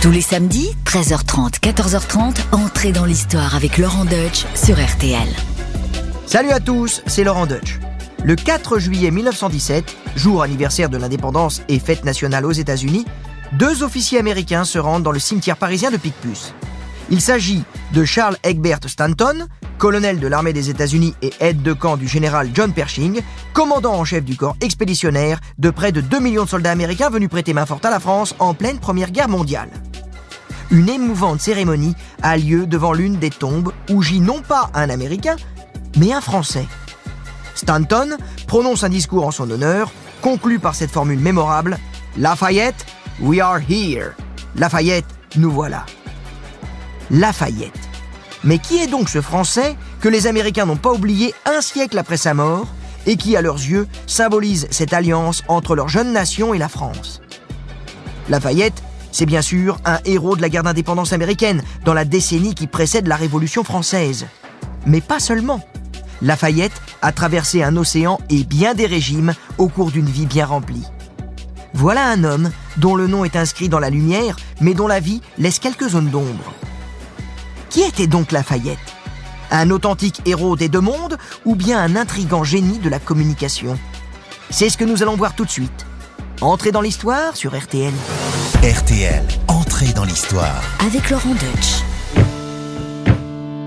Tous les samedis, 13h30, 14h30, entrez dans l'histoire avec Laurent Deutsch sur RTL. Salut à tous, c'est Laurent Deutsch. Le 4 juillet 1917, jour anniversaire de l'indépendance et fête nationale aux États-Unis, deux officiers américains se rendent dans le cimetière parisien de Picpus. Il s'agit de Charles Egbert Stanton, colonel de l'armée des États-Unis et aide de camp du général John Pershing, commandant en chef du corps expéditionnaire de près de 2 millions de soldats américains venus prêter main forte à la France en pleine Première Guerre mondiale. Une émouvante cérémonie a lieu devant l'une des tombes où gît non pas un Américain, mais un Français. Stanton prononce un discours en son honneur, conclu par cette formule mémorable Lafayette, we are here. Lafayette, nous voilà. Lafayette. Mais qui est donc ce Français que les Américains n'ont pas oublié un siècle après sa mort et qui, à leurs yeux, symbolise cette alliance entre leur jeune nation et la France? Lafayette, c'est bien sûr un héros de la guerre d'indépendance américaine dans la décennie qui précède la Révolution française. Mais pas seulement. Lafayette a traversé un océan et bien des régimes au cours d'une vie bien remplie. Voilà un homme dont le nom est inscrit dans la lumière, mais dont la vie laisse quelques zones d'ombre. Qui était donc Lafayette? Un authentique héros des deux mondes ou bien un intrigant génie de la communication? C'est ce que nous allons voir tout de suite. Entrez dans l'histoire sur RTL. RTL, entrée dans l'histoire. Avec Laurent Deutsch.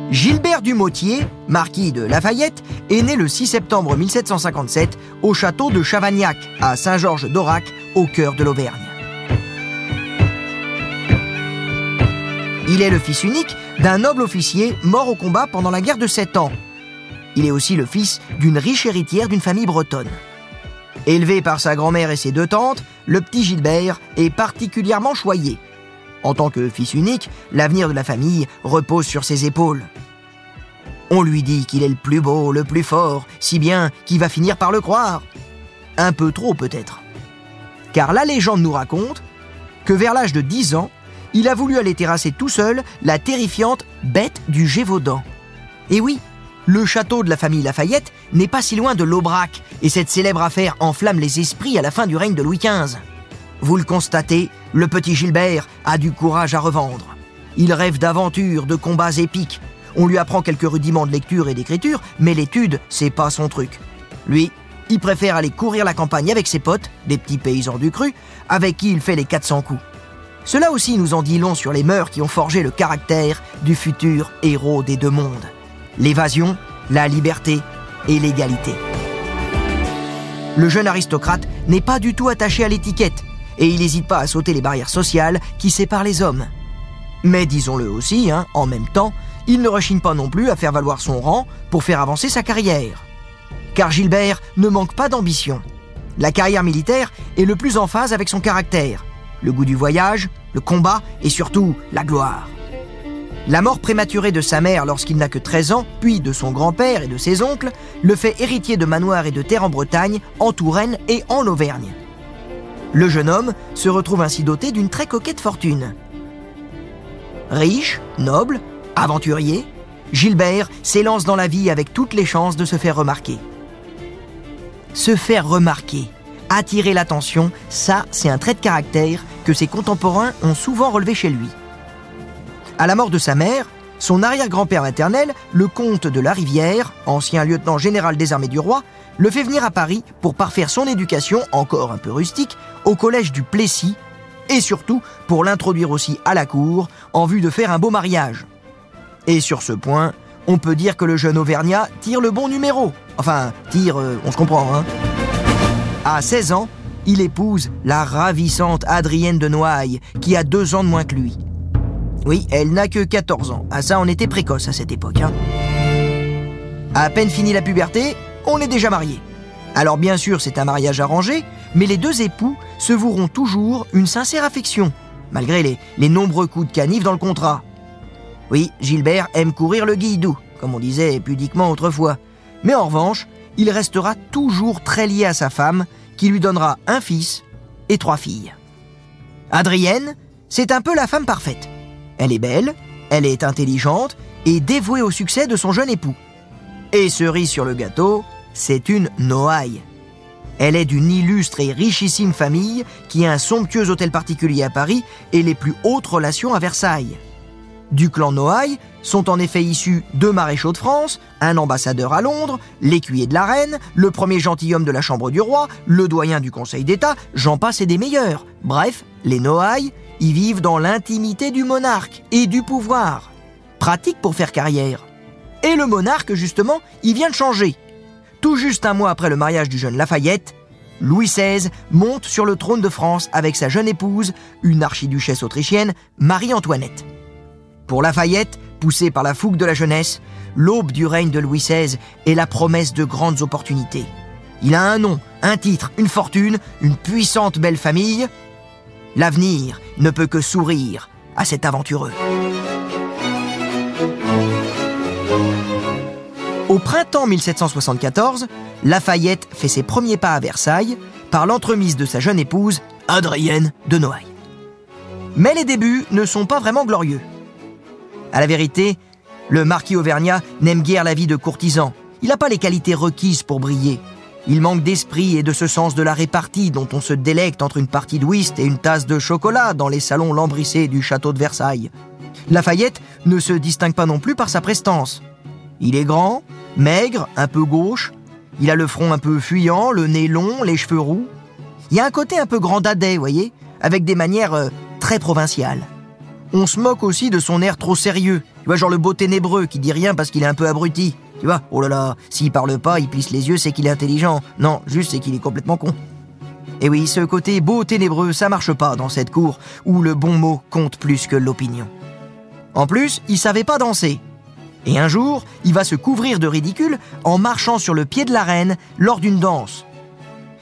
Gilbert Dumotier, marquis de Lafayette, est né le 6 septembre 1757 au château de Chavagnac, à Saint-Georges d'Aurac, au cœur de l'Auvergne. Il est le fils unique d'un noble officier mort au combat pendant la guerre de Sept Ans. Il est aussi le fils d'une riche héritière d'une famille bretonne. Élevé par sa grand-mère et ses deux tantes, le petit Gilbert est particulièrement choyé. En tant que fils unique, l'avenir de la famille repose sur ses épaules. On lui dit qu'il est le plus beau, le plus fort, si bien qu'il va finir par le croire. Un peu trop peut-être. Car la légende nous raconte que vers l'âge de 10 ans, il a voulu aller terrasser tout seul la terrifiante bête du Gévaudan. Et oui, le château de la famille Lafayette n'est pas si loin de l'Aubrac, et cette célèbre affaire enflamme les esprits à la fin du règne de Louis XV. Vous le constatez, le petit Gilbert a du courage à revendre. Il rêve d'aventures, de combats épiques. On lui apprend quelques rudiments de lecture et d'écriture, mais l'étude, c'est pas son truc. Lui, il préfère aller courir la campagne avec ses potes, des petits paysans du cru, avec qui il fait les 400 coups. Cela aussi nous en dit long sur les mœurs qui ont forgé le caractère du futur héros des deux mondes. L'évasion, la liberté et l'égalité. Le jeune aristocrate n'est pas du tout attaché à l'étiquette et il n'hésite pas à sauter les barrières sociales qui séparent les hommes. Mais disons-le aussi, hein, en même temps, il ne rechigne pas non plus à faire valoir son rang pour faire avancer sa carrière. Car Gilbert ne manque pas d'ambition. La carrière militaire est le plus en phase avec son caractère le goût du voyage, le combat et surtout la gloire. La mort prématurée de sa mère lorsqu'il n'a que 13 ans, puis de son grand-père et de ses oncles, le fait héritier de manoirs et de terres en Bretagne, en Touraine et en Auvergne. Le jeune homme se retrouve ainsi doté d'une très coquette fortune. Riche, noble, aventurier, Gilbert s'élance dans la vie avec toutes les chances de se faire remarquer. Se faire remarquer, attirer l'attention, ça c'est un trait de caractère que ses contemporains ont souvent relevé chez lui. À la mort de sa mère, son arrière-grand-père maternel, le comte de la Rivière, ancien lieutenant général des armées du roi, le fait venir à Paris pour parfaire son éducation, encore un peu rustique, au collège du Plessis, et surtout pour l'introduire aussi à la cour en vue de faire un beau mariage. Et sur ce point, on peut dire que le jeune Auvergnat tire le bon numéro. Enfin, tire, euh, on se comprend, hein. À 16 ans, il épouse la ravissante Adrienne de Noailles, qui a deux ans de moins que lui. Oui, elle n'a que 14 ans. À ça, on était précoce à cette époque. Hein. À peine fini la puberté, on est déjà marié. Alors bien sûr, c'est un mariage arrangé, mais les deux époux se voueront toujours une sincère affection, malgré les, les nombreux coups de canif dans le contrat. Oui, Gilbert aime courir le guidou, comme on disait pudiquement autrefois. Mais en revanche, il restera toujours très lié à sa femme, qui lui donnera un fils et trois filles. Adrienne, c'est un peu la femme parfaite. Elle est belle, elle est intelligente et dévouée au succès de son jeune époux. Et cerise sur le gâteau, c'est une Noailles. Elle est d'une illustre et richissime famille qui a un somptueux hôtel particulier à Paris et les plus hautes relations à Versailles. Du clan Noailles sont en effet issus deux maréchaux de France, un ambassadeur à Londres, l'écuyer de la reine, le premier gentilhomme de la chambre du roi, le doyen du Conseil d'État, j'en passe et des meilleurs. Bref, les Noailles y vivent dans l'intimité du monarque et du pouvoir. Pratique pour faire carrière. Et le monarque, justement, il vient de changer. Tout juste un mois après le mariage du jeune Lafayette, Louis XVI monte sur le trône de France avec sa jeune épouse, une archiduchesse autrichienne, Marie-Antoinette. Pour Lafayette, poussé par la fougue de la jeunesse, l'aube du règne de Louis XVI est la promesse de grandes opportunités. Il a un nom, un titre, une fortune, une puissante belle famille. L'avenir ne peut que sourire à cet aventureux. Au printemps 1774, Lafayette fait ses premiers pas à Versailles par l'entremise de sa jeune épouse, Adrienne de Noailles. Mais les débuts ne sont pas vraiment glorieux. À la vérité, le marquis Auvergnat n'aime guère la vie de courtisan. Il n'a pas les qualités requises pour briller. Il manque d'esprit et de ce sens de la répartie dont on se délecte entre une partie de whist et une tasse de chocolat dans les salons lambrissés du château de Versailles. Lafayette ne se distingue pas non plus par sa prestance. Il est grand, maigre, un peu gauche, il a le front un peu fuyant, le nez long, les cheveux roux. Il y a un côté un peu grand vous voyez, avec des manières euh, très provinciales. On se moque aussi de son air trop sérieux. Tu vois, genre le beau ténébreux qui dit rien parce qu'il est un peu abruti. Tu vois, oh là là, s'il parle pas, il plisse les yeux, c'est qu'il est intelligent. Non, juste c'est qu'il est complètement con. Et oui, ce côté beau ténébreux, ça marche pas dans cette cour où le bon mot compte plus que l'opinion. En plus, il savait pas danser. Et un jour, il va se couvrir de ridicule en marchant sur le pied de la reine lors d'une danse.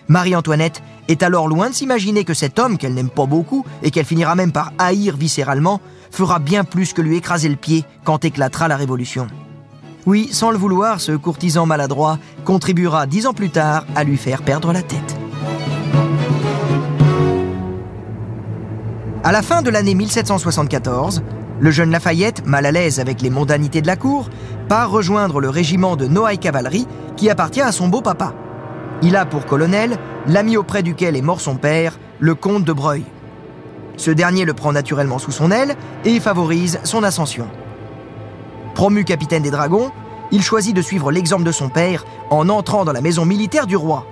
Marie-Antoinette est alors loin de s'imaginer que cet homme qu'elle n'aime pas beaucoup et qu'elle finira même par haïr viscéralement fera bien plus que lui écraser le pied quand éclatera la Révolution. Oui, sans le vouloir, ce courtisan maladroit contribuera dix ans plus tard à lui faire perdre la tête. À la fin de l'année 1774, le jeune Lafayette, mal à l'aise avec les mondanités de la cour, part rejoindre le régiment de Noailles Cavalerie qui appartient à son beau-papa. Il a pour colonel l'ami auprès duquel est mort son père, le comte de Breuil. Ce dernier le prend naturellement sous son aile et favorise son ascension. Promu capitaine des dragons, il choisit de suivre l'exemple de son père en entrant dans la maison militaire du roi.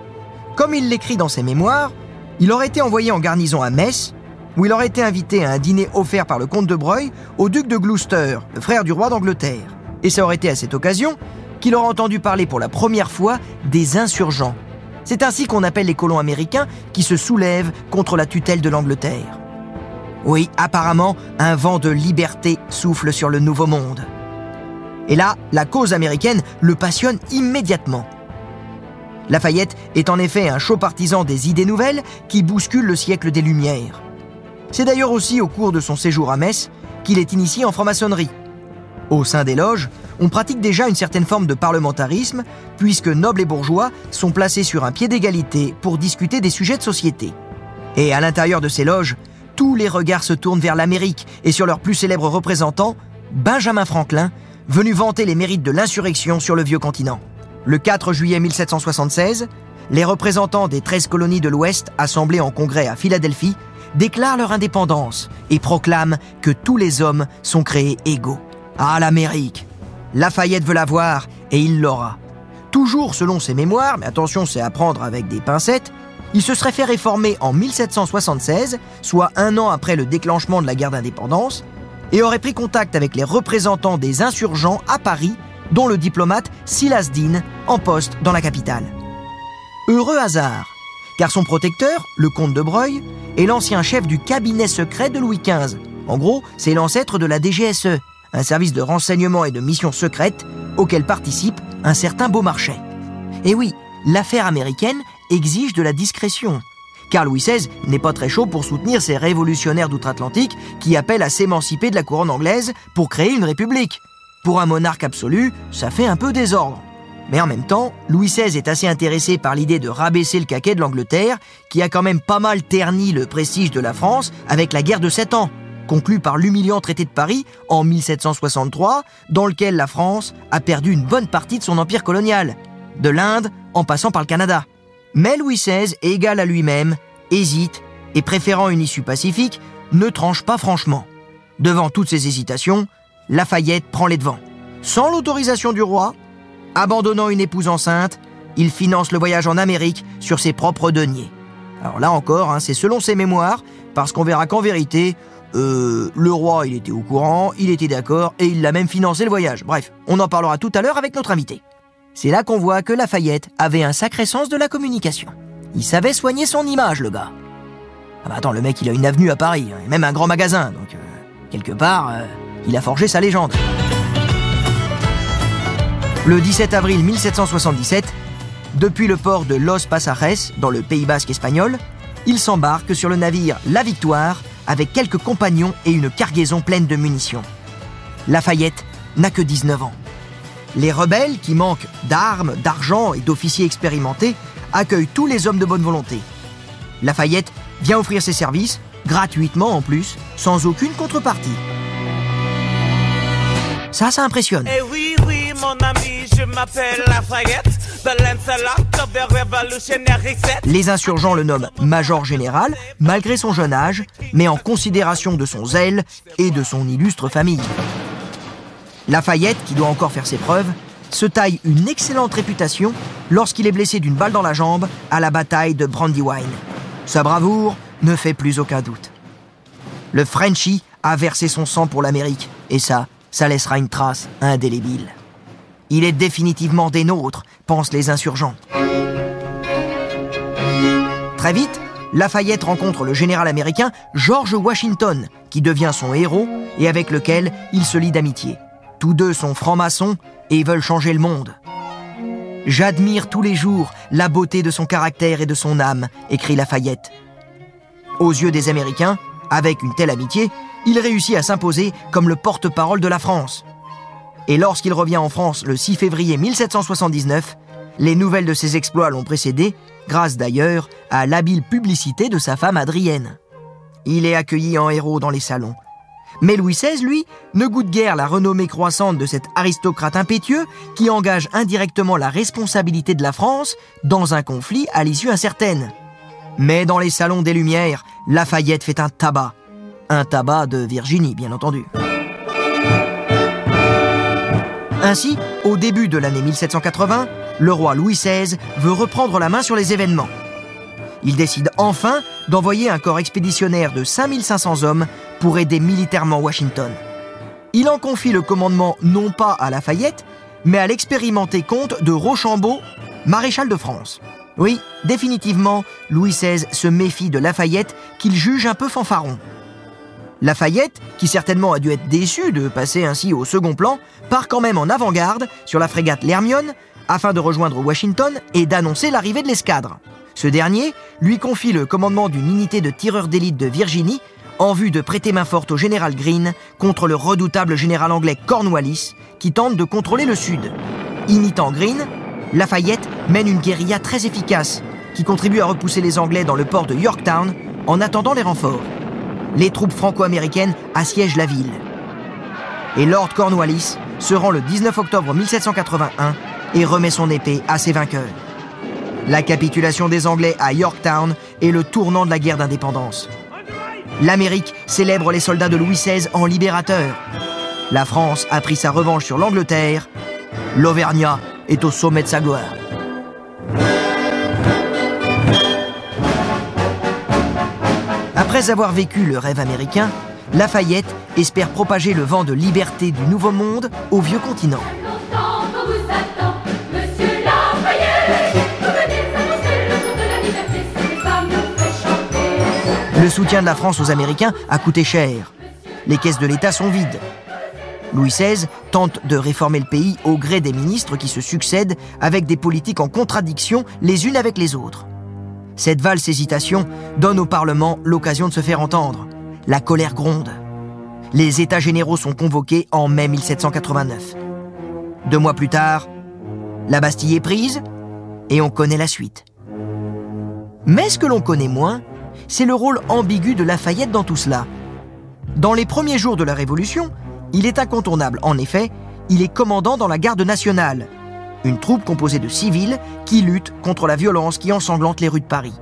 Comme il l'écrit dans ses mémoires, il aurait été envoyé en garnison à Metz, où il aurait été invité à un dîner offert par le comte de Breuil au duc de Gloucester, le frère du roi d'Angleterre. Et ça aurait été à cette occasion qu'il aurait entendu parler pour la première fois des insurgents. C'est ainsi qu'on appelle les colons américains qui se soulèvent contre la tutelle de l'Angleterre. Oui, apparemment, un vent de liberté souffle sur le Nouveau Monde. Et là, la cause américaine le passionne immédiatement. Lafayette est en effet un chaud partisan des idées nouvelles qui bousculent le siècle des Lumières. C'est d'ailleurs aussi au cours de son séjour à Metz qu'il est initié en franc-maçonnerie. Au sein des loges, on pratique déjà une certaine forme de parlementarisme, puisque nobles et bourgeois sont placés sur un pied d'égalité pour discuter des sujets de société. Et à l'intérieur de ces loges, tous les regards se tournent vers l'Amérique et sur leur plus célèbre représentant, Benjamin Franklin, venu vanter les mérites de l'insurrection sur le vieux continent. Le 4 juillet 1776, les représentants des 13 colonies de l'Ouest assemblés en congrès à Philadelphie déclarent leur indépendance et proclament que tous les hommes sont créés égaux. Ah, l'Amérique Lafayette veut la voir et il l'aura. Toujours selon ses mémoires, mais attention, c'est à prendre avec des pincettes, il se serait fait réformer en 1776, soit un an après le déclenchement de la guerre d'indépendance, et aurait pris contact avec les représentants des insurgents à Paris, dont le diplomate Silas Dean, en poste dans la capitale. Heureux hasard, car son protecteur, le comte de Breuil, est l'ancien chef du cabinet secret de Louis XV. En gros, c'est l'ancêtre de la DGSE, un service de renseignement et de mission secrète auquel participe un certain Beaumarchais. Et oui, l'affaire américaine exige de la discrétion. Car Louis XVI n'est pas très chaud pour soutenir ces révolutionnaires d'outre-Atlantique qui appellent à s'émanciper de la couronne anglaise pour créer une république. Pour un monarque absolu, ça fait un peu désordre. Mais en même temps, Louis XVI est assez intéressé par l'idée de rabaisser le caquet de l'Angleterre, qui a quand même pas mal terni le prestige de la France avec la guerre de Sept Ans, conclue par l'humiliant traité de Paris en 1763, dans lequel la France a perdu une bonne partie de son empire colonial, de l'Inde en passant par le Canada. Mais Louis XVI, égal à lui-même, hésite et préférant une issue pacifique, ne tranche pas franchement. Devant toutes ces hésitations, Lafayette prend les devants. Sans l'autorisation du roi, abandonnant une épouse enceinte, il finance le voyage en Amérique sur ses propres deniers. Alors là encore, hein, c'est selon ses mémoires, parce qu'on verra qu'en vérité, euh, le roi, il était au courant, il était d'accord, et il l'a même financé le voyage. Bref, on en parlera tout à l'heure avec notre invité. C'est là qu'on voit que Lafayette avait un sacré sens de la communication. Il savait soigner son image, le gars. Ah bah attends, le mec, il a une avenue à Paris, hein, et même un grand magasin, donc euh, quelque part, euh, il a forgé sa légende. Le 17 avril 1777, depuis le port de Los Pasajes, dans le Pays basque espagnol, il s'embarque sur le navire La Victoire avec quelques compagnons et une cargaison pleine de munitions. Lafayette n'a que 19 ans. Les rebelles, qui manquent d'armes, d'argent et d'officiers expérimentés, accueillent tous les hommes de bonne volonté. Lafayette vient offrir ses services, gratuitement en plus, sans aucune contrepartie. Ça, ça impressionne. Eh oui, oui, mon ami, je m'appelle Lafayette, Les insurgents le nomment major général, malgré son jeune âge, mais en considération de son zèle et de son illustre famille. Lafayette, qui doit encore faire ses preuves, se taille une excellente réputation lorsqu'il est blessé d'une balle dans la jambe à la bataille de Brandywine. Sa bravoure ne fait plus aucun doute. Le Frenchie a versé son sang pour l'Amérique, et ça, ça laissera une trace indélébile. Il est définitivement des nôtres, pensent les insurgents. Très vite, Lafayette rencontre le général américain George Washington, qui devient son héros et avec lequel il se lie d'amitié. Tous deux sont francs-maçons et veulent changer le monde. J'admire tous les jours la beauté de son caractère et de son âme, écrit Lafayette. Aux yeux des Américains, avec une telle amitié, il réussit à s'imposer comme le porte-parole de la France. Et lorsqu'il revient en France le 6 février 1779, les nouvelles de ses exploits l'ont précédé, grâce d'ailleurs à l'habile publicité de sa femme Adrienne. Il est accueilli en héros dans les salons. Mais Louis XVI, lui, ne goûte guère la renommée croissante de cet aristocrate impétueux qui engage indirectement la responsabilité de la France dans un conflit à l'issue incertaine. Mais dans les salons des Lumières, Lafayette fait un tabac. Un tabac de Virginie, bien entendu. Ainsi, au début de l'année 1780, le roi Louis XVI veut reprendre la main sur les événements. Il décide enfin d'envoyer un corps expéditionnaire de 5500 hommes pour aider militairement Washington. Il en confie le commandement non pas à Lafayette, mais à l'expérimenté comte de Rochambeau, maréchal de France. Oui, définitivement, Louis XVI se méfie de Lafayette qu'il juge un peu fanfaron. Lafayette, qui certainement a dû être déçu de passer ainsi au second plan, part quand même en avant-garde sur la frégate l'Hermione afin de rejoindre Washington et d'annoncer l'arrivée de l'escadre. Ce dernier lui confie le commandement d'une unité de tireurs d'élite de Virginie en vue de prêter main forte au général Greene contre le redoutable général anglais Cornwallis qui tente de contrôler le sud. Imitant Greene, Lafayette mène une guérilla très efficace qui contribue à repousser les Anglais dans le port de Yorktown en attendant les renforts. Les troupes franco-américaines assiègent la ville. Et Lord Cornwallis se rend le 19 octobre 1781 et remet son épée à ses vainqueurs. La capitulation des Anglais à Yorktown est le tournant de la guerre d'indépendance. L'Amérique célèbre les soldats de Louis XVI en libérateurs. La France a pris sa revanche sur l'Angleterre. L'Auvergnat est au sommet de sa gloire. Après avoir vécu le rêve américain, Lafayette espère propager le vent de liberté du Nouveau Monde au vieux continent. Le soutien de la France aux Américains a coûté cher. Les caisses de l'État sont vides. Louis XVI tente de réformer le pays au gré des ministres qui se succèdent avec des politiques en contradiction les unes avec les autres. Cette valse hésitation donne au Parlement l'occasion de se faire entendre. La colère gronde. Les États généraux sont convoqués en mai 1789. Deux mois plus tard, la Bastille est prise et on connaît la suite. Mais ce que l'on connaît moins, c'est le rôle ambigu de Lafayette dans tout cela. Dans les premiers jours de la Révolution, il est incontournable. En effet, il est commandant dans la garde nationale, une troupe composée de civils qui luttent contre la violence qui ensanglante les rues de Paris.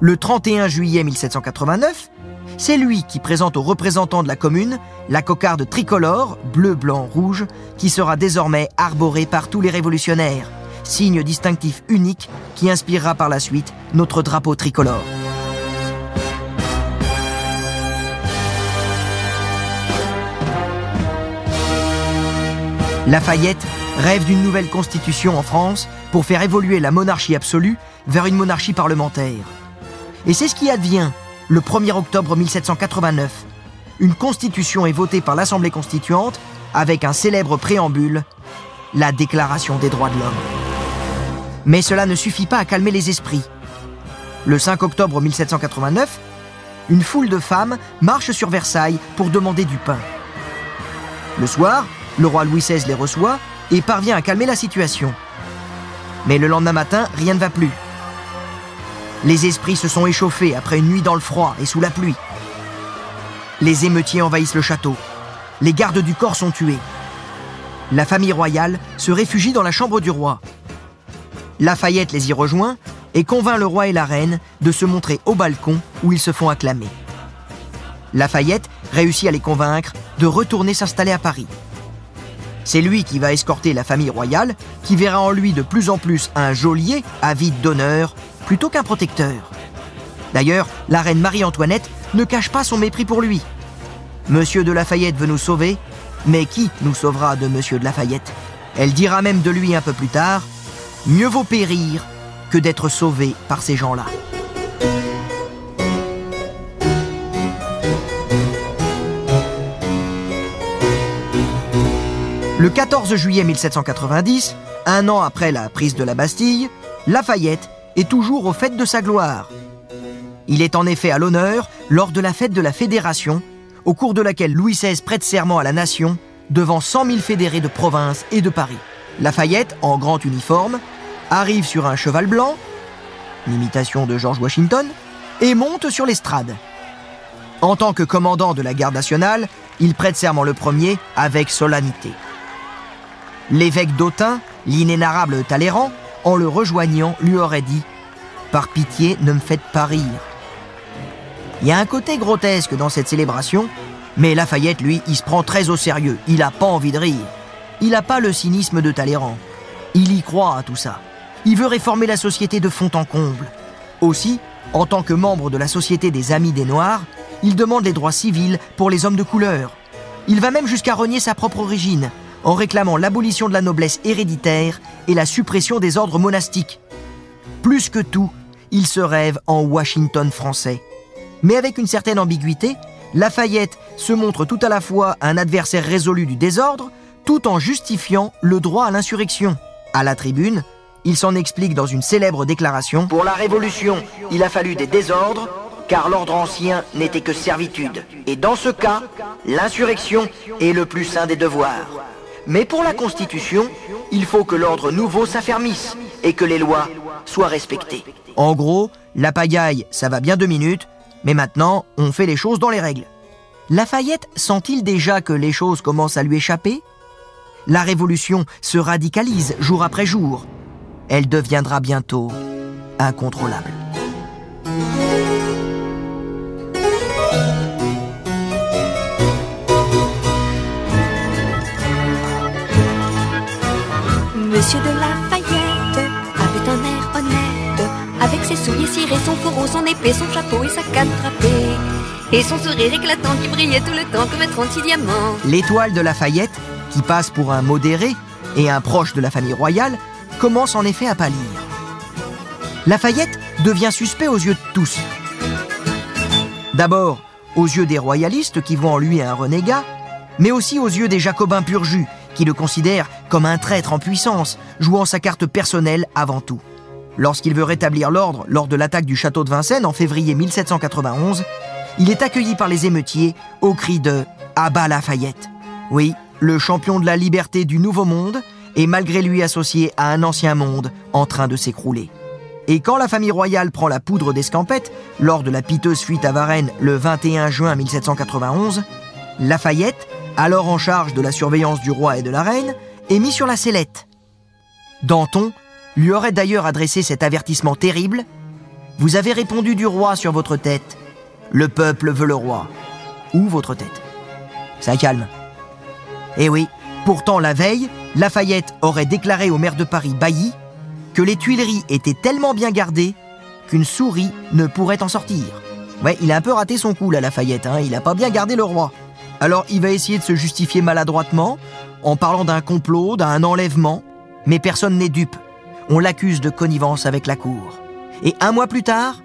Le 31 juillet 1789, c'est lui qui présente aux représentants de la commune la cocarde tricolore, bleu, blanc, rouge, qui sera désormais arborée par tous les révolutionnaires, signe distinctif unique qui inspirera par la suite notre drapeau tricolore. Lafayette rêve d'une nouvelle constitution en France pour faire évoluer la monarchie absolue vers une monarchie parlementaire. Et c'est ce qui advient le 1er octobre 1789. Une constitution est votée par l'Assemblée constituante avec un célèbre préambule, la Déclaration des droits de l'homme. Mais cela ne suffit pas à calmer les esprits. Le 5 octobre 1789, une foule de femmes marche sur Versailles pour demander du pain. Le soir, le roi Louis XVI les reçoit et parvient à calmer la situation. Mais le lendemain matin, rien ne va plus. Les esprits se sont échauffés après une nuit dans le froid et sous la pluie. Les émeutiers envahissent le château. Les gardes du corps sont tués. La famille royale se réfugie dans la chambre du roi. Lafayette les y rejoint et convainc le roi et la reine de se montrer au balcon où ils se font acclamer. Lafayette réussit à les convaincre de retourner s'installer à Paris. C'est lui qui va escorter la famille royale, qui verra en lui de plus en plus un geôlier avide d'honneur plutôt qu'un protecteur. D'ailleurs, la reine Marie-Antoinette ne cache pas son mépris pour lui. Monsieur de Lafayette veut nous sauver, mais qui nous sauvera de Monsieur de Lafayette? Elle dira même de lui un peu plus tard Mieux vaut périr que d'être sauvé par ces gens-là. Le 14 juillet 1790, un an après la prise de la Bastille, Lafayette est toujours au fait de sa gloire. Il est en effet à l'honneur lors de la fête de la Fédération, au cours de laquelle Louis XVI prête serment à la nation devant 100 000 fédérés de province et de Paris. Lafayette, en grand uniforme, arrive sur un cheval blanc, l'imitation de George Washington, et monte sur l'estrade. En tant que commandant de la garde nationale, il prête serment le premier avec solennité. L'évêque d'Autun, l'inénarrable Talleyrand, en le rejoignant, lui aurait dit Par pitié, ne me faites pas rire. Il y a un côté grotesque dans cette célébration, mais Lafayette, lui, il se prend très au sérieux. Il n'a pas envie de rire. Il n'a pas le cynisme de Talleyrand. Il y croit à tout ça. Il veut réformer la société de fond en comble. Aussi, en tant que membre de la Société des Amis des Noirs, il demande les droits civils pour les hommes de couleur. Il va même jusqu'à renier sa propre origine, en réclamant l'abolition de la noblesse héréditaire et la suppression des ordres monastiques. Plus que tout, il se rêve en Washington français. Mais avec une certaine ambiguïté, Lafayette se montre tout à la fois un adversaire résolu du désordre, tout en justifiant le droit à l'insurrection. À la tribune, il s'en explique dans une célèbre déclaration Pour la Révolution, il a fallu des désordres, car l'ordre ancien n'était que servitude. Et dans ce cas, l'insurrection est le plus saint des devoirs. Mais pour la Constitution, il faut que l'ordre nouveau s'affermisse et que les lois soient respectées. En gros, la pagaille, ça va bien deux minutes, mais maintenant, on fait les choses dans les règles. Lafayette sent-il déjà que les choses commencent à lui échapper? La révolution se radicalise jour après jour. Elle deviendra bientôt incontrôlable. Monsieur de Lafayette avait un air honnête, avec ses souliers cirés, son fourreau, son épée, son chapeau et sa canne drapée, et son sourire éclatant qui brillait tout le temps comme un 36 diamants. L'étoile de Lafayette, qui passe pour un modéré et un proche de la famille royale, commence en effet à pâlir. Lafayette devient suspect aux yeux de tous. D'abord, aux yeux des royalistes qui voient en lui un renégat, mais aussi aux yeux des jacobins pur jus qui le considèrent comme un traître en puissance, jouant sa carte personnelle avant tout. Lorsqu'il veut rétablir l'ordre lors de l'attaque du château de Vincennes en février 1791, il est accueilli par les émeutiers au cri de Abat Lafayette. Oui, le champion de la liberté du Nouveau Monde est malgré lui associé à un ancien monde en train de s'écrouler. Et quand la famille royale prend la poudre d'escampette lors de la piteuse fuite à Varennes le 21 juin 1791, Lafayette, alors en charge de la surveillance du roi et de la reine, est mis sur la sellette. Danton lui aurait d'ailleurs adressé cet avertissement terrible. Vous avez répondu du roi sur votre tête. Le peuple veut le roi. Ou votre tête. Ça calme. Eh oui, pourtant la veille, Lafayette aurait déclaré au maire de Paris, Bailly, que les Tuileries étaient tellement bien gardées qu'une souris ne pourrait en sortir. Ouais, il a un peu raté son coup là, Lafayette, hein, il a pas bien gardé le roi. Alors il va essayer de se justifier maladroitement, en parlant d'un complot, d'un enlèvement, mais personne n'est dupe. On l'accuse de connivence avec la cour. Et un mois plus tard,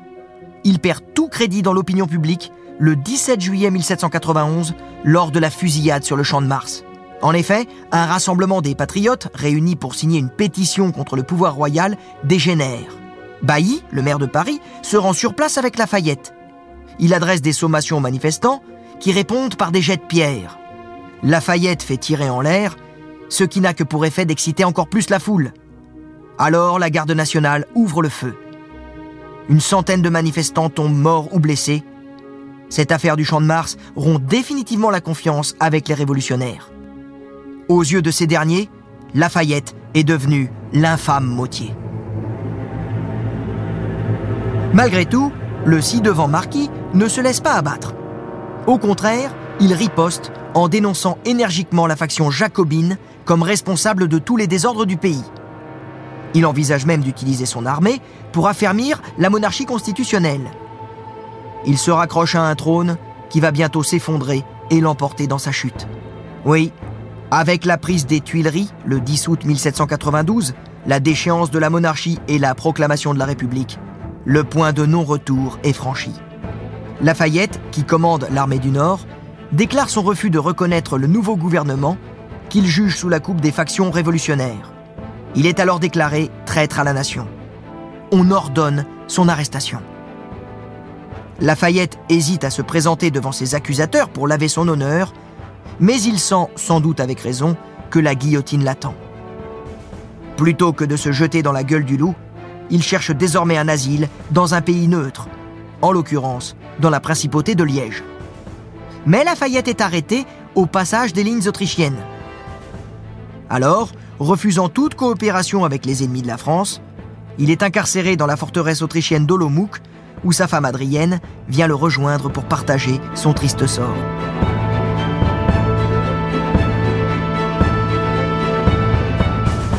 il perd tout crédit dans l'opinion publique le 17 juillet 1791 lors de la fusillade sur le champ de Mars. En effet, un rassemblement des patriotes réunis pour signer une pétition contre le pouvoir royal dégénère. Bailly, le maire de Paris, se rend sur place avec Lafayette. Il adresse des sommations aux manifestants qui répondent par des jets de pierre. Lafayette fait tirer en l'air, ce qui n'a que pour effet d'exciter encore plus la foule. Alors la garde nationale ouvre le feu. Une centaine de manifestants tombent morts ou blessés. Cette affaire du champ de Mars rompt définitivement la confiance avec les révolutionnaires. Aux yeux de ces derniers, Lafayette est devenu l'infâme Mautier. Malgré tout, le ci-devant marquis ne se laisse pas abattre. Au contraire, il riposte en dénonçant énergiquement la faction jacobine comme responsable de tous les désordres du pays. Il envisage même d'utiliser son armée pour affermir la monarchie constitutionnelle. Il se raccroche à un trône qui va bientôt s'effondrer et l'emporter dans sa chute. Oui, avec la prise des Tuileries le 10 août 1792, la déchéance de la monarchie et la proclamation de la République, le point de non-retour est franchi. Lafayette, qui commande l'armée du Nord, déclare son refus de reconnaître le nouveau gouvernement qu'il juge sous la coupe des factions révolutionnaires. Il est alors déclaré traître à la nation. On ordonne son arrestation. Lafayette hésite à se présenter devant ses accusateurs pour laver son honneur, mais il sent, sans doute avec raison, que la guillotine l'attend. Plutôt que de se jeter dans la gueule du loup, il cherche désormais un asile dans un pays neutre, en l'occurrence dans la principauté de Liège. Mais Lafayette est arrêté au passage des lignes autrichiennes. Alors, refusant toute coopération avec les ennemis de la France, il est incarcéré dans la forteresse autrichienne d'Olomouc, où sa femme Adrienne vient le rejoindre pour partager son triste sort.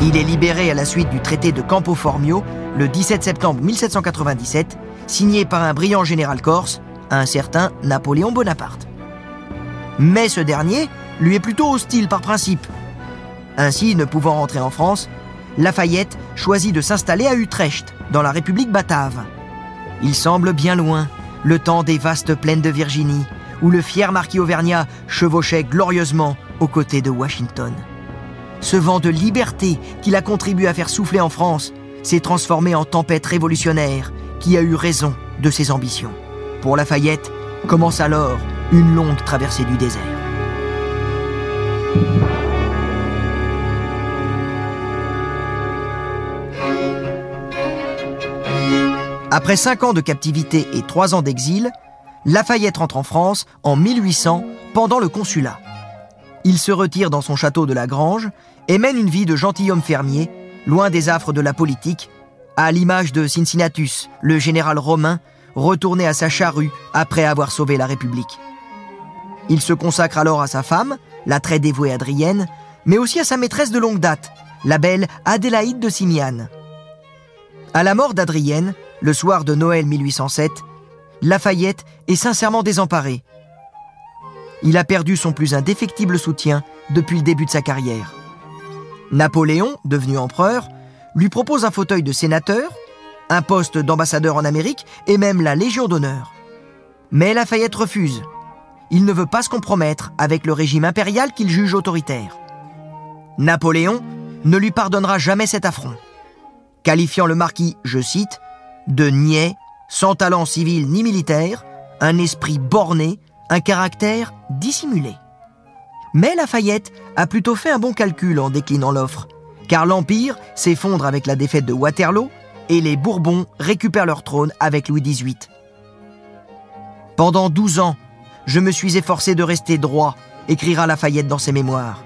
Il est libéré à la suite du traité de Campo Formio le 17 septembre 1797, signé par un brillant général corse, un certain Napoléon Bonaparte. Mais ce dernier lui est plutôt hostile par principe. Ainsi, ne pouvant rentrer en France, Lafayette choisit de s'installer à Utrecht, dans la République batave. Il semble bien loin, le temps des vastes plaines de Virginie, où le fier marquis auvergnat chevauchait glorieusement aux côtés de Washington. Ce vent de liberté qu'il a contribué à faire souffler en France s'est transformé en tempête révolutionnaire qui a eu raison de ses ambitions. Pour Lafayette, commence alors une longue traversée du désert. Après cinq ans de captivité et trois ans d'exil, Lafayette rentre en France en 1800 pendant le consulat. Il se retire dans son château de la Grange et mène une vie de gentilhomme fermier, loin des affres de la politique, à l'image de Cincinnatus, le général romain, retourné à sa charrue après avoir sauvé la République. Il se consacre alors à sa femme, la très dévouée Adrienne, mais aussi à sa maîtresse de longue date, la belle Adélaïde de Simiane. À la mort d'Adrienne, le soir de Noël 1807, Lafayette est sincèrement désemparé. Il a perdu son plus indéfectible soutien depuis le début de sa carrière. Napoléon, devenu empereur, lui propose un fauteuil de sénateur, un poste d'ambassadeur en Amérique et même la Légion d'honneur. Mais Lafayette refuse. Il ne veut pas se compromettre avec le régime impérial qu'il juge autoritaire. Napoléon ne lui pardonnera jamais cet affront, qualifiant le marquis, je cite, de niais, sans talent civil ni militaire, un esprit borné, un caractère dissimulé. Mais Lafayette a plutôt fait un bon calcul en déclinant l'offre, car l'Empire s'effondre avec la défaite de Waterloo et les Bourbons récupèrent leur trône avec Louis XVIII. Pendant 12 ans, je me suis efforcé de rester droit, écrira Lafayette dans ses mémoires.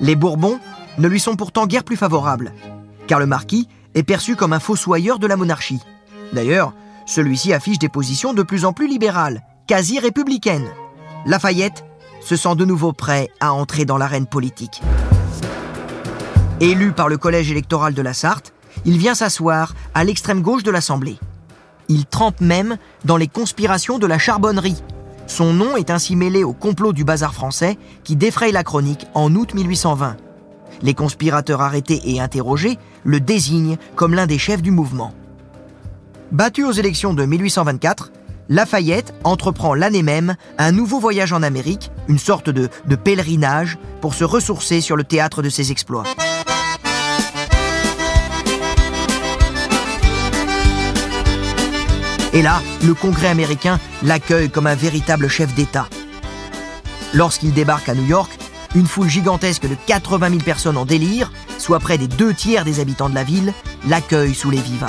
Les Bourbons, ne lui sont pourtant guère plus favorables, car le marquis est perçu comme un fossoyeur de la monarchie. D'ailleurs, celui-ci affiche des positions de plus en plus libérales, quasi républicaines. Lafayette se sent de nouveau prêt à entrer dans l'arène politique. Élu par le collège électoral de la Sarthe, il vient s'asseoir à l'extrême gauche de l'Assemblée. Il trempe même dans les conspirations de la charbonnerie. Son nom est ainsi mêlé au complot du bazar français qui défraye la chronique en août 1820. Les conspirateurs arrêtés et interrogés le désignent comme l'un des chefs du mouvement. Battu aux élections de 1824, Lafayette entreprend l'année même un nouveau voyage en Amérique, une sorte de, de pèlerinage, pour se ressourcer sur le théâtre de ses exploits. Et là, le Congrès américain l'accueille comme un véritable chef d'État. Lorsqu'il débarque à New York, une foule gigantesque de 80 000 personnes en délire, soit près des deux tiers des habitants de la ville, l'accueille sous les vivants.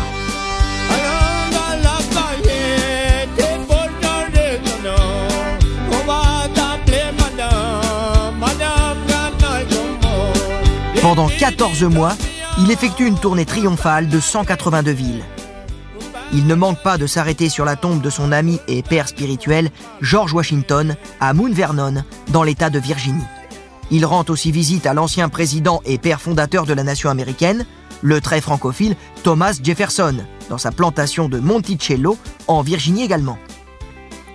Pendant 14 mois, il effectue une tournée triomphale de 182 villes. Il ne manque pas de s'arrêter sur la tombe de son ami et père spirituel, George Washington, à Mount Vernon, dans l'État de Virginie. Il rend aussi visite à l'ancien président et père fondateur de la nation américaine, le très francophile Thomas Jefferson, dans sa plantation de Monticello, en Virginie également.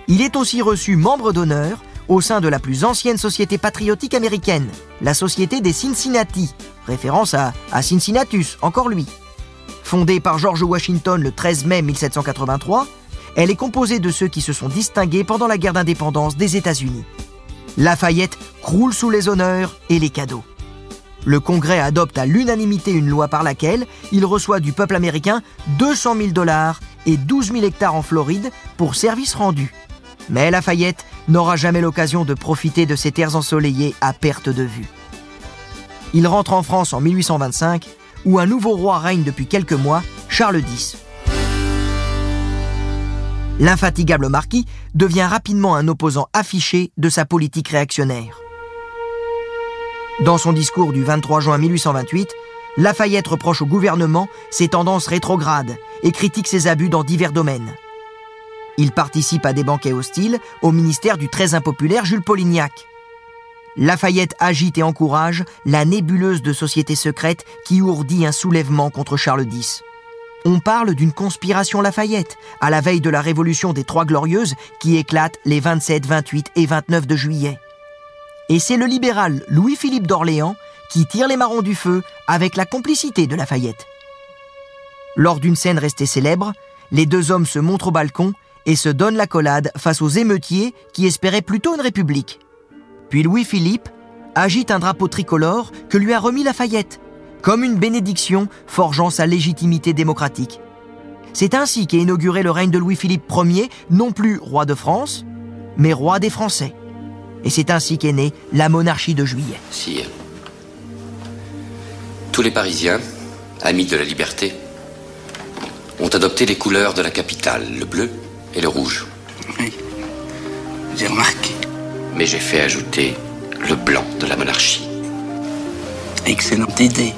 Il est aussi reçu membre d'honneur au sein de la plus ancienne société patriotique américaine, la Société des Cincinnati, référence à, à Cincinnatus, encore lui. Fondée par George Washington le 13 mai 1783, elle est composée de ceux qui se sont distingués pendant la guerre d'indépendance des États-Unis. Lafayette croule sous les honneurs et les cadeaux. Le Congrès adopte à l'unanimité une loi par laquelle il reçoit du peuple américain 200 000 dollars et 12 000 hectares en Floride pour services rendus. Mais Lafayette n'aura jamais l'occasion de profiter de ces terres ensoleillées à perte de vue. Il rentre en France en 1825, où un nouveau roi règne depuis quelques mois, Charles X. L'infatigable marquis devient rapidement un opposant affiché de sa politique réactionnaire. Dans son discours du 23 juin 1828, Lafayette reproche au gouvernement ses tendances rétrogrades et critique ses abus dans divers domaines. Il participe à des banquets hostiles au ministère du très impopulaire Jules Polignac. Lafayette agite et encourage la nébuleuse de sociétés secrètes qui ourdit un soulèvement contre Charles X. On parle d'une conspiration Lafayette, à la veille de la révolution des Trois Glorieuses qui éclate les 27, 28 et 29 de juillet. Et c'est le libéral Louis-Philippe d'Orléans qui tire les marrons du feu avec la complicité de Lafayette. Lors d'une scène restée célèbre, les deux hommes se montrent au balcon et se donnent la collade face aux émeutiers qui espéraient plutôt une république. Puis Louis-Philippe agite un drapeau tricolore que lui a remis Lafayette, comme une bénédiction forgeant sa légitimité démocratique. C'est ainsi qu'est inauguré le règne de Louis-Philippe Ier, non plus roi de France, mais roi des Français. Et c'est ainsi qu'est née la monarchie de juillet. Sire, tous les Parisiens, amis de la liberté, ont adopté les couleurs de la capitale, le bleu et le rouge. Oui, j'ai remarqué. Mais j'ai fait ajouter le blanc de la monarchie. Excellente idée,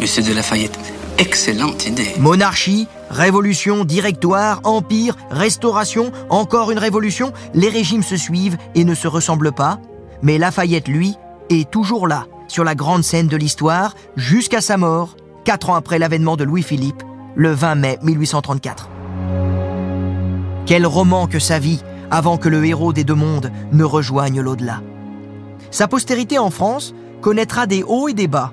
monsieur de Lafayette. Excellente idée. Monarchie, révolution, directoire, empire, restauration, encore une révolution, les régimes se suivent et ne se ressemblent pas, mais Lafayette, lui, est toujours là, sur la grande scène de l'histoire, jusqu'à sa mort, quatre ans après l'avènement de Louis-Philippe, le 20 mai 1834. Quel roman que sa vie, avant que le héros des deux mondes ne rejoigne l'au-delà. Sa postérité en France connaîtra des hauts et des bas.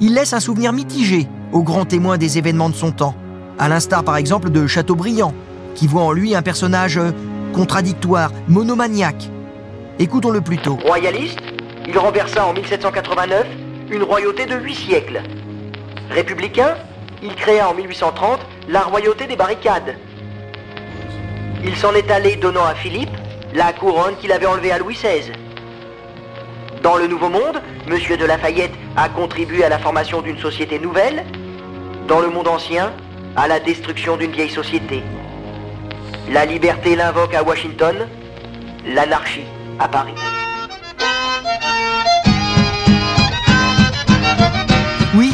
Il laisse un souvenir mitigé aux grands témoins des événements de son temps, à l'instar par exemple de Chateaubriand, qui voit en lui un personnage contradictoire, monomaniaque. Écoutons-le plutôt. Royaliste, il renversa en 1789 une royauté de huit siècles. Républicain, il créa en 1830 la royauté des barricades. Il s'en est allé donnant à Philippe la couronne qu'il avait enlevée à Louis XVI. Dans le Nouveau Monde, M. de Lafayette a contribué à la formation d'une société nouvelle. Dans le monde ancien, à la destruction d'une vieille société. La liberté l'invoque à Washington, l'anarchie à Paris.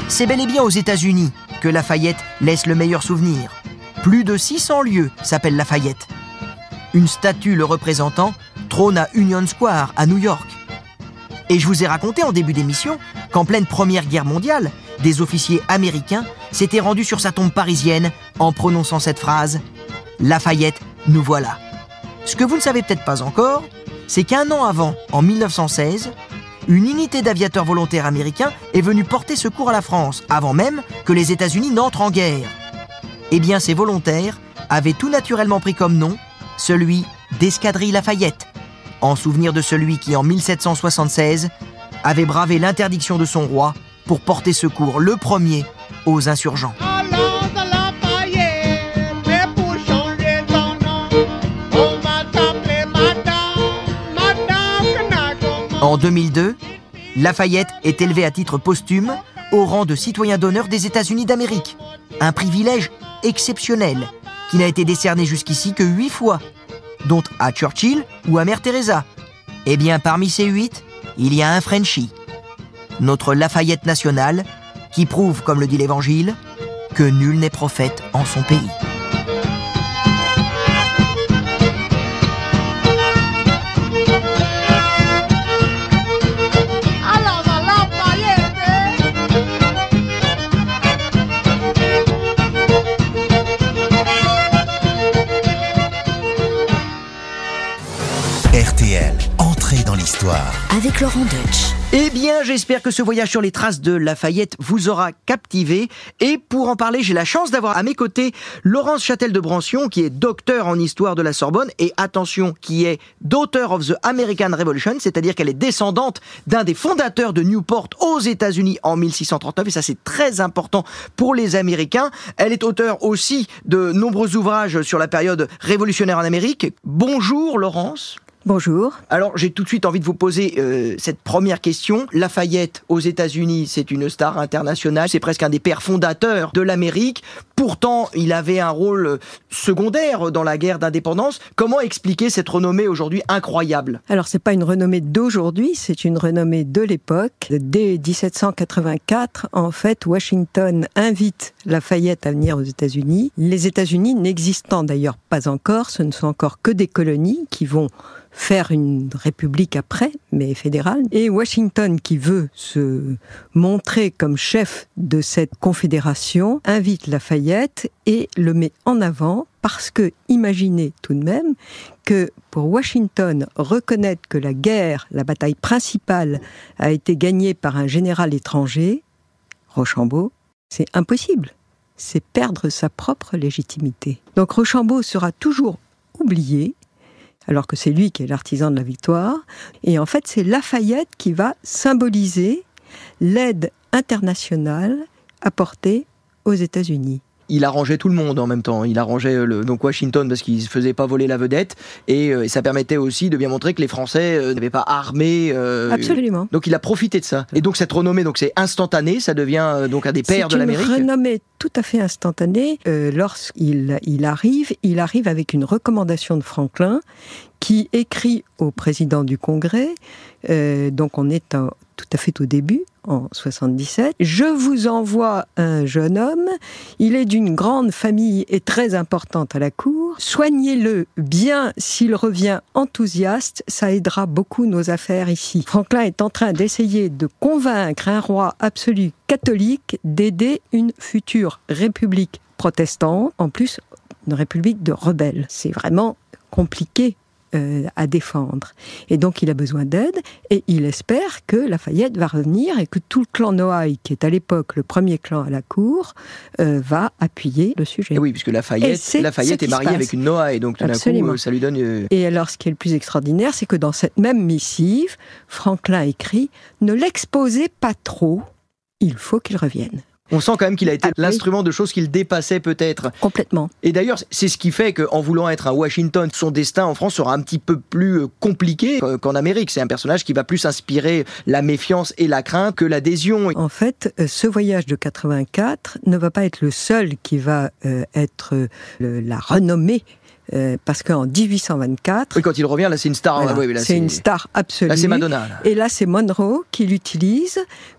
c'est bel et bien aux États-Unis que Lafayette laisse le meilleur souvenir. Plus de 600 lieux s'appellent Lafayette. Une statue le représentant trône à Union Square à New York. Et je vous ai raconté en début d'émission qu'en pleine Première Guerre mondiale, des officiers américains s'étaient rendus sur sa tombe parisienne en prononçant cette phrase Lafayette, nous voilà. Ce que vous ne savez peut-être pas encore, c'est qu'un an avant, en 1916, une unité d'aviateurs volontaires américains est venue porter secours à la France, avant même que les États-Unis n'entrent en guerre. Eh bien, ces volontaires avaient tout naturellement pris comme nom celui d'Escadrille Lafayette, en souvenir de celui qui, en 1776, avait bravé l'interdiction de son roi pour porter secours le premier aux insurgents. En 2002, Lafayette est élevé à titre posthume au rang de citoyen d'honneur des États-Unis d'Amérique. Un privilège exceptionnel qui n'a été décerné jusqu'ici que huit fois, dont à Churchill ou à Mère Teresa. Eh bien, parmi ces huit, il y a un Frenchie, notre Lafayette national, qui prouve, comme le dit l'Évangile, que nul n'est prophète en son pays. L'histoire. Avec Laurent Deutsch. Eh bien, j'espère que ce voyage sur les traces de Lafayette vous aura captivé. Et pour en parler, j'ai la chance d'avoir à mes côtés Laurence Châtel de Brancion, qui est docteur en histoire de la Sorbonne, et attention, qui est Daughter of the American Revolution, c'est-à-dire qu'elle est descendante d'un des fondateurs de Newport aux États-Unis en 1639, et ça c'est très important pour les Américains. Elle est auteure aussi de nombreux ouvrages sur la période révolutionnaire en Amérique. Bonjour Laurence. Bonjour. Alors, j'ai tout de suite envie de vous poser euh, cette première question. Lafayette, aux États-Unis, c'est une star internationale, c'est presque un des pères fondateurs de l'Amérique. Pourtant, il avait un rôle euh, secondaire dans la guerre d'indépendance. Comment expliquer cette renommée aujourd'hui incroyable? Alors, c'est pas une renommée d'aujourd'hui, c'est une renommée de l'époque. Dès 1784, en fait, Washington invite Lafayette à venir aux États-Unis. Les États-Unis n'existant d'ailleurs pas encore, ce ne sont encore que des colonies qui vont faire une république après, mais fédérale. Et Washington, qui veut se montrer comme chef de cette confédération, invite Lafayette et le met en avant parce que, imaginez tout de même que pour Washington, reconnaître que la guerre, la bataille principale, a été gagnée par un général étranger, Rochambeau, c'est impossible. C'est perdre sa propre légitimité. Donc Rochambeau sera toujours oublié, alors que c'est lui qui est l'artisan de la victoire. Et en fait, c'est Lafayette qui va symboliser l'aide internationale apportée aux États-Unis. Il arrangeait tout le monde en même temps. Il arrangeait euh, le, donc Washington parce qu'il ne se faisait pas voler la vedette et, euh, et ça permettait aussi de bien montrer que les Français euh, n'avaient pas armé. euh, Absolument. Donc il a profité de ça. Et donc cette renommée, donc c'est instantané, ça devient donc un des pères de l'Amérique. C'est une renommée tout à fait instantanée. Euh, Lorsqu'il il arrive, il arrive avec une recommandation de Franklin qui écrit au président du Congrès, euh, donc on est tout à fait au début, en 77. Je vous envoie un jeune homme, il est d'une grande famille et très importante à la cour. Soignez-le bien s'il revient enthousiaste, ça aidera beaucoup nos affaires ici. Franklin est en train d'essayer de convaincre un roi absolu catholique d'aider une future république protestante, en plus une république de rebelles. C'est vraiment compliqué euh, à défendre. Et donc il a besoin d'aide et il espère que Lafayette va revenir et que tout le clan Noailles, qui est à l'époque le premier clan à la cour, euh, va appuyer le sujet. Et oui, puisque Et Lafayette, c'est Lafayette est avec une Noah et donc tout d'un coup euh, ça lui donne. euh, Et alors, ce qui est le plus extraordinaire, c'est que dans cette même missive, Franklin écrit Ne l'exposez pas trop, il faut qu'il revienne. On sent quand même qu'il a été Ah oui. l'instrument de choses qu'il dépassait peut-être. Complètement. Et d'ailleurs, c'est ce qui fait qu'en voulant être un Washington, son destin en France sera un petit peu plus euh, compliqué euh, qu'en Amérique. C'est un personnage qui va plus inspirer la méfiance et la crainte que l'adhésion. En fait, euh, ce voyage de 84 ne va pas être le seul qui va être la renommée, euh, parce qu'en 1824, Oui, quand il revient, là, c'est une star. voilà, oui, c'est une star absolue. Là, c'est Madonna. là. Et là, c'est Monroe qui l'utilise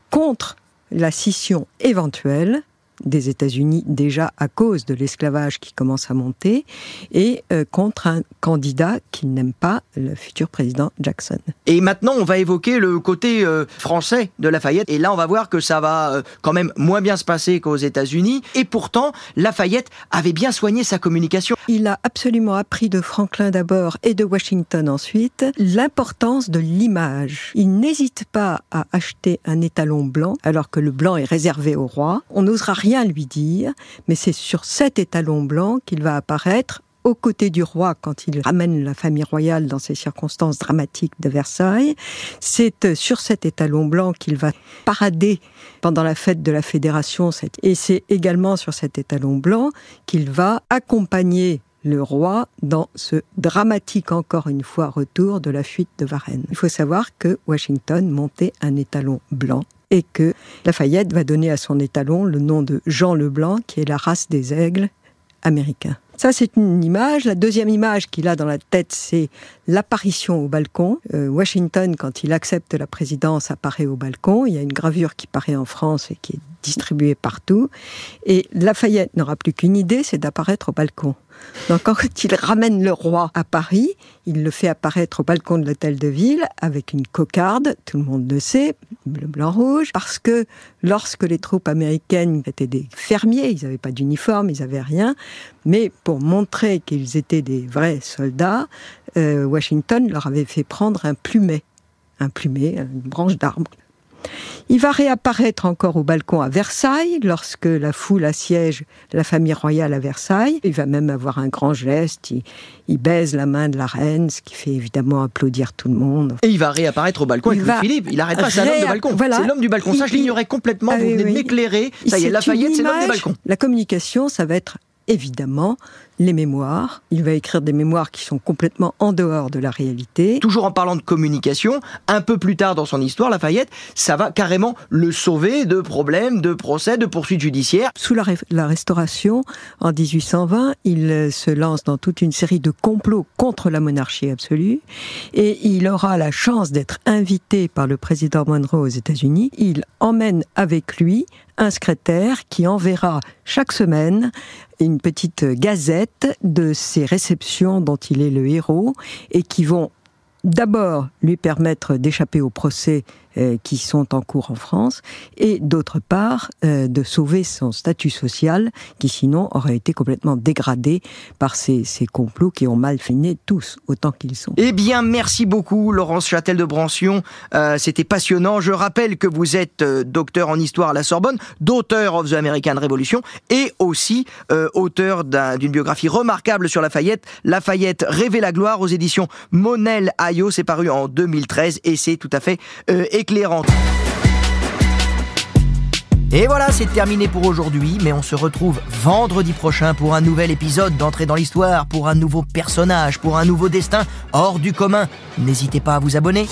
contre la scission éventuelle des États-Unis déjà à cause de l'esclavage qui commence à monter et euh, contre un candidat qui n'aime pas le futur président Jackson. Et maintenant, on va évoquer le côté euh, français de Lafayette. Et là, on va voir que ça va euh, quand même moins bien se passer qu'aux États-Unis. Et pourtant, Lafayette avait bien soigné sa communication. Il a absolument appris de Franklin d'abord et de Washington ensuite l'importance de l'image. Il n'hésite pas à acheter un étalon blanc alors que le blanc est réservé au roi. On n'osera rien lui dire, mais c'est sur cet étalon blanc qu'il va apparaître aux côtés du roi quand il ramène la famille royale dans ces circonstances dramatiques de Versailles. C'est sur cet étalon blanc qu'il va parader pendant la fête de la Fédération. Et c'est également sur cet étalon blanc qu'il va accompagner le roi dans ce dramatique, encore une fois, retour de la fuite de Varennes. Il faut savoir que Washington montait un étalon blanc et que Lafayette va donner à son étalon le nom de Jean Leblanc, qui est la race des aigles américains. Ça, c'est une image. La deuxième image qu'il a dans la tête, c'est l'apparition au balcon. Euh, Washington, quand il accepte la présidence, apparaît au balcon. Il y a une gravure qui paraît en France et qui est distribuée partout. Et Lafayette n'aura plus qu'une idée, c'est d'apparaître au balcon. Donc quand il ramène le roi à Paris, il le fait apparaître au balcon de l'hôtel de ville avec une cocarde, tout le monde le sait, bleu, blanc, rouge, parce que lorsque les troupes américaines étaient des fermiers, ils n'avaient pas d'uniforme, ils n'avaient rien, mais pour montrer qu'ils étaient des vrais soldats, euh, Washington leur avait fait prendre un plumet, un plumet, une branche d'arbre. Il va réapparaître encore au balcon à Versailles lorsque la foule assiège la famille royale à Versailles. Il va même avoir un grand geste. Il, baise la main de la reine, ce qui fait évidemment applaudir tout le monde. Et il va réapparaître au balcon Il avec va Louis-Philippe. Il arrête pas, c'est un homme de balcon. Voilà. C'est l'homme du balcon. Ça, je l'ignorais complètement. Ah Vous oui, venez de m'éclairer. Ça y est, Lafayette, c'est l'homme image. balcons. La communication, ça va être évidemment les mémoires. Il va écrire des mémoires qui sont complètement en dehors de la réalité. Toujours en parlant de communication, un peu plus tard dans son histoire, Lafayette, ça va carrément le sauver de problèmes, de procès, de poursuites judiciaires. Sous la, Restauration, en 1820, il euh, se lance dans toute une série de complots contre la monarchie absolue et il aura la chance d'être invité par le président Monroe aux États-Unis. Il emmène avec lui un secrétaire qui enverra chaque semaine une petite gazette de ses réceptions dont il est le héros et qui vont d'abord lui permettre d'échapper aux procès euh, qui sont en cours en France et d'autre part euh, de sauver son statut social qui sinon aurait été complètement dégradé par ces, ces complots qui ont mal fini tous autant qu'ils sont. Eh bien, merci beaucoup, Laurence Châtel de Brancion. Euh, C'était passionnant. Je rappelle que vous êtes euh, docteur en histoire à la Sorbonne, d'auteur of the American Revolution et aussi euh, auteur d'un- d'une biographie remarquable sur Lafayette. Lafayette rêver la gloire aux éditions Monel Ayo. C'est paru en 2013 et c'est tout à fait euh, Et voilà, c'est terminé pour aujourd'hui, mais on se retrouve vendredi prochain pour un nouvel épisode d'entrée dans l'histoire, pour un nouveau personnage, pour un nouveau destin hors du commun. N'hésitez pas à vous abonner.